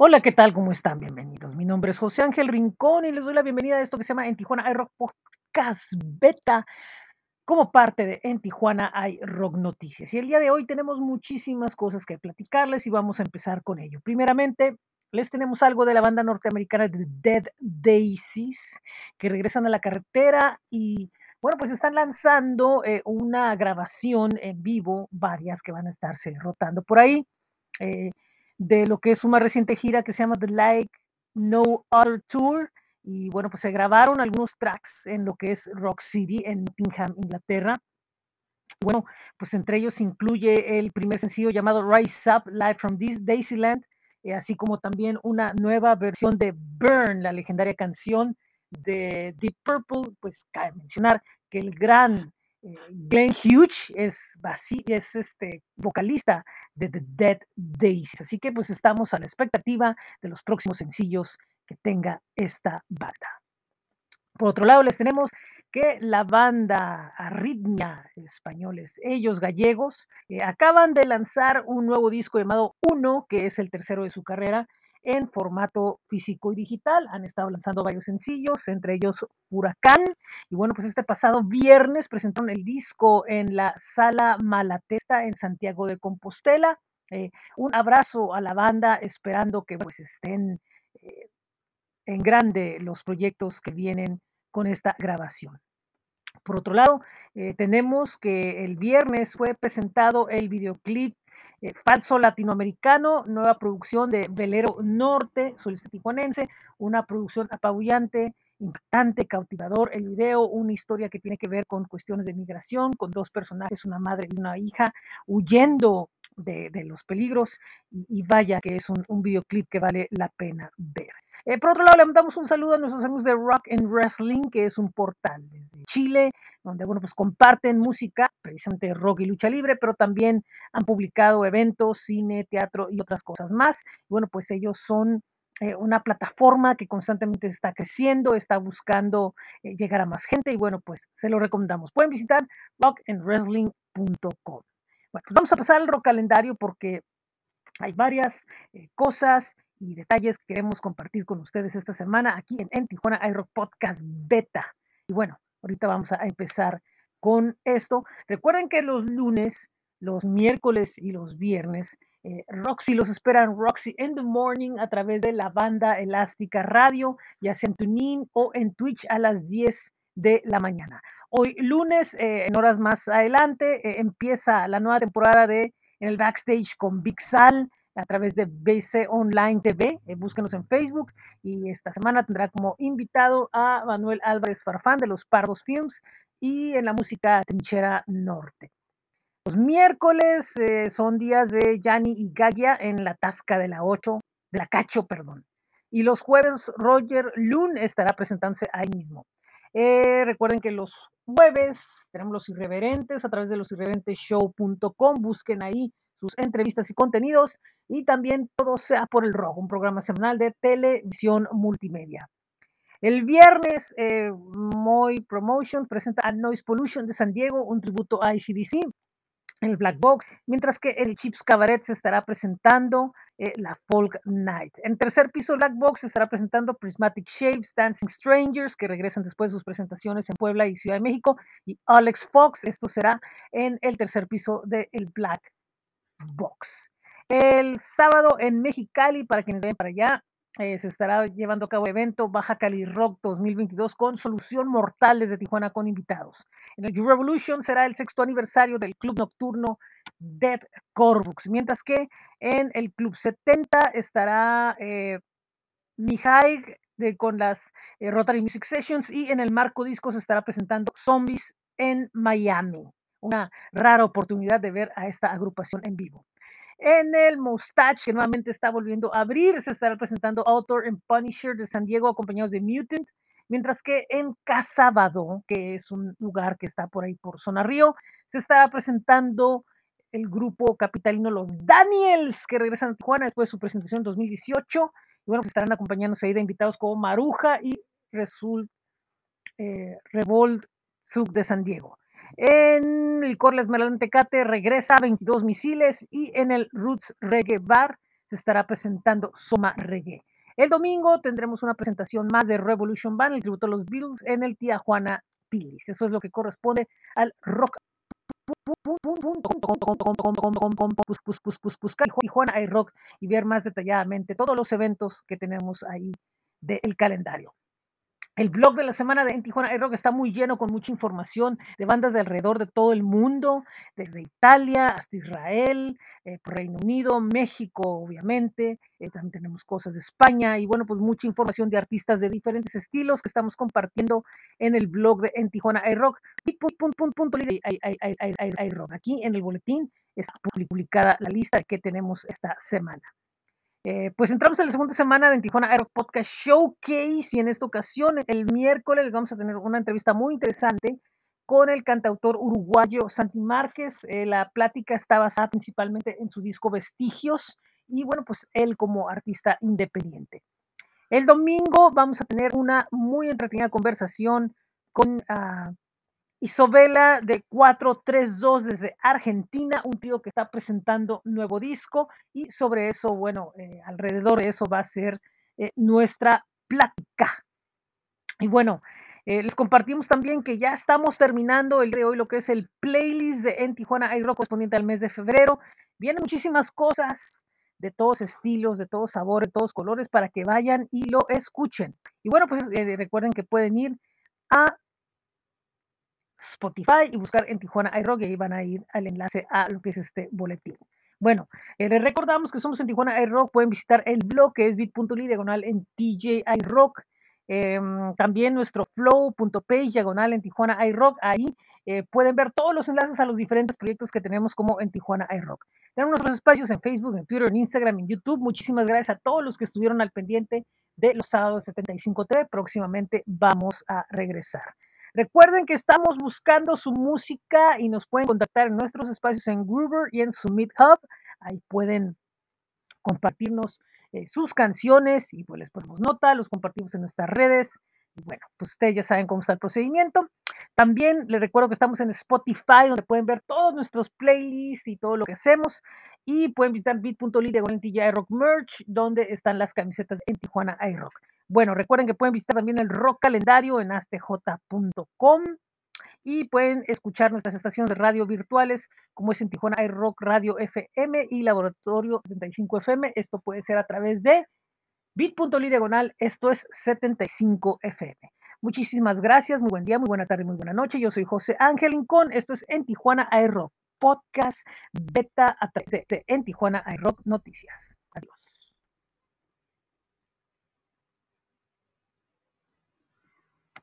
Hola, ¿qué tal? ¿Cómo están? Bienvenidos. Mi nombre es José Ángel Rincón y les doy la bienvenida a esto que se llama En Tijuana iRock Podcast Beta como parte de En Tijuana iRock Noticias. Y el día de hoy tenemos muchísimas cosas que platicarles y vamos a empezar con ello. Primeramente, les tenemos algo de la banda norteamericana de Dead Daisies que regresan a la carretera y bueno, pues están lanzando eh, una grabación en vivo, varias que van a estarse rotando por ahí. Eh, de lo que es su más reciente gira que se llama The Like No Other Tour. Y bueno, pues se grabaron algunos tracks en lo que es Rock City en Nottingham, Inglaterra. Bueno, pues entre ellos incluye el primer sencillo llamado Rise Up Live from This Daisyland, eh, así como también una nueva versión de Burn, la legendaria canción de Deep Purple. Pues cabe mencionar que el gran Glenn Hughes es, es este vocalista de The Dead Days. Así que pues estamos a la expectativa de los próximos sencillos que tenga esta banda. Por otro lado, les tenemos que la banda Arritmia españoles, ellos gallegos, eh, acaban de lanzar un nuevo disco llamado Uno, que es el tercero de su carrera, en formato físico y digital. Han estado lanzando varios sencillos, entre ellos Huracán. Y bueno, pues este pasado viernes presentaron el disco en la Sala Malatesta en Santiago de Compostela. Eh, un abrazo a la banda, esperando que pues estén eh, en grande los proyectos que vienen con esta grabación. Por otro lado, eh, tenemos que el viernes fue presentado el videoclip eh, Falso Latinoamericano, nueva producción de Velero Norte, solista tijuanense, una producción apabullante, impactante, cautivador. El video, una historia que tiene que ver con cuestiones de migración, con dos personajes, una madre y una hija, huyendo de, los peligros. Y, vaya que es un, un videoclip que vale la pena ver. Eh, por otro lado, le mandamos un saludo a nuestros amigos de Rock and Wrestling, que es un portal desde Chile, donde bueno, pues comparten música, precisamente rock y lucha libre, pero también han publicado eventos, cine, teatro y otras cosas más. Y bueno, pues ellos son eh, una plataforma que constantemente está creciendo, está buscando eh, llegar a más gente y bueno, pues se lo recomendamos. Pueden visitar rockandwrestling.com. Bueno, pues vamos a pasar al rock calendario porque hay varias eh, cosas y detalles que queremos compartir con ustedes esta semana aquí en, en Tijuana iRock Podcast Beta. Y bueno, ahorita vamos a empezar con esto. Recuerden que los lunes, los miércoles y los viernes, eh, Roxy los esperan Roxy in the Morning a través de la banda Elástica Radio, ya sea en TuneIn o en Twitch a las 10 de la mañana. Hoy lunes, eh, en horas más adelante, eh, empieza la nueva temporada de En el Backstage con Big Sal a través de BC Online TV. Eh, búsquenos en Facebook y esta semana tendrá como invitado a Manuel Álvarez Farfán de los Pardos Films y en la música Trinchera Norte. Los miércoles eh, son días de Yanni y Gaya en la Tasca de la 8, de la Cacho, perdón. Y los jueves Roger Lund estará presentándose ahí mismo. Eh, recuerden que los jueves tenemos los irreverentes a través de losirreverentesshow.com. Busquen ahí sus entrevistas y contenidos y también todo sea por el rojo, un programa semanal de televisión multimedia. El viernes, eh, Moy Promotion presenta a Noise Pollution de San Diego, un tributo a ICDC, el Black Box, mientras que el Chips Cabaret se estará presentando eh, la Folk Night. En tercer piso, Black Box estará presentando Prismatic Shapes, Dancing Strangers, que regresan después de sus presentaciones en Puebla y Ciudad de México, y Alex Fox, esto será en el tercer piso del el Black Box. El sábado en Mexicali, para quienes vayan para allá, eh, se estará llevando a cabo el evento Baja Cali Rock 2022 con Solución Mortal desde Tijuana con invitados. En el Revolution será el sexto aniversario del club nocturno Dead Corbux, mientras que en el Club 70 estará eh, Mihai de, con las eh, Rotary Music Sessions y en el Marco Disco se estará presentando Zombies en Miami. Una rara oportunidad de ver a esta agrupación en vivo. En el Mustache, que nuevamente está volviendo a abrir, se estará presentando Author and Punisher de San Diego, acompañados de Mutant, mientras que en Casabado, que es un lugar que está por ahí por Zona Río, se estará presentando el grupo capitalino Los Daniels, que regresan a Tijuana después de su presentación en 2018. Y bueno, pues estarán acompañándose ahí de invitados como Maruja y Result, eh, Revolt Zug de San Diego. En el Corles Esmeralda Tecate regresa 22 misiles y en el Roots Reggae Bar se estará presentando Soma Reggae. El domingo tendremos una presentación más de Revolution Band, el tributo a los Beatles, en el Tijuana Tilis. Eso es lo que corresponde al rock. Rock y ver más detalladamente todos los eventos que tenemos ahí del calendario. El blog de la semana de en Tijuana Rock está muy lleno con mucha información de bandas de alrededor de todo el mundo, desde Italia hasta Israel, eh, Reino Unido, México, obviamente. Eh, también tenemos cosas de España y bueno, pues mucha información de artistas de diferentes estilos que estamos compartiendo en el blog de en Tijuana Rock. Aquí en el boletín está publicada la lista que tenemos esta semana. Eh, pues entramos en la segunda semana de Tijuana Aero Podcast Showcase y en esta ocasión, el miércoles, les vamos a tener una entrevista muy interesante con el cantautor uruguayo Santi Márquez. Eh, la plática está basada principalmente en su disco Vestigios y bueno, pues él como artista independiente. El domingo vamos a tener una muy entretenida conversación con uh, Isobela de 432 desde Argentina, un tío que está presentando nuevo disco y sobre eso, bueno, eh, alrededor de eso va a ser eh, nuestra plática. Y bueno, eh, les compartimos también que ya estamos terminando el de hoy lo que es el playlist de En Tijuana iRock correspondiente al mes de febrero. Vienen muchísimas cosas de todos estilos, de todos sabores, de todos colores para que vayan y lo escuchen. Y bueno, pues recuerden que pueden ir a Spotify y buscar en Tijuana iRock y ahí van a ir al enlace a lo que es este boletín. Bueno, eh, les recordamos que somos en Tijuana iRock, pueden visitar el blog que es bit.ly diagonal en TJ iRock. Em, también nuestro flow.page diagonal en Tijuana iRock. Ahí eh, pueden ver todos los enlaces a los diferentes proyectos que tenemos como en Tijuana iRock. Tenemos nuestros espacios en Facebook, en Twitter, en Instagram, en YouTube. Muchísimas gracias a todos los que estuvieron al pendiente de los sábados 75.3. Próximamente vamos a regresar. Recuerden que estamos buscando su música y nos pueden contactar en nuestros espacios en Groover y en Summit Hub. Ahí pueden compartirnos eh, sus canciones y pues les ponemos nota, los compartimos en nuestras redes. Y bueno, pues ustedes ya saben cómo está el procedimiento. También les recuerdo que estamos en Spotify, donde pueden ver todos nuestros playlists y todo lo que hacemos. Y pueden visitar bit.ly de Rock Merch, donde están las camisetas en Tijuana iRock. Bueno, recuerden que pueden visitar también el rock calendario en astj.com y pueden escuchar nuestras estaciones de radio virtuales como es en Tijuana iRock Radio FM y Laboratorio 75 FM. Esto puede ser a través de bit.ly diagonal, esto es 75 FM. Muchísimas gracias, muy buen día, muy buena tarde, muy buena noche. Yo soy José Ángel Incón, esto es en Tijuana iRock Podcast Beta a través de En Tijuana iRock Noticias. Adiós.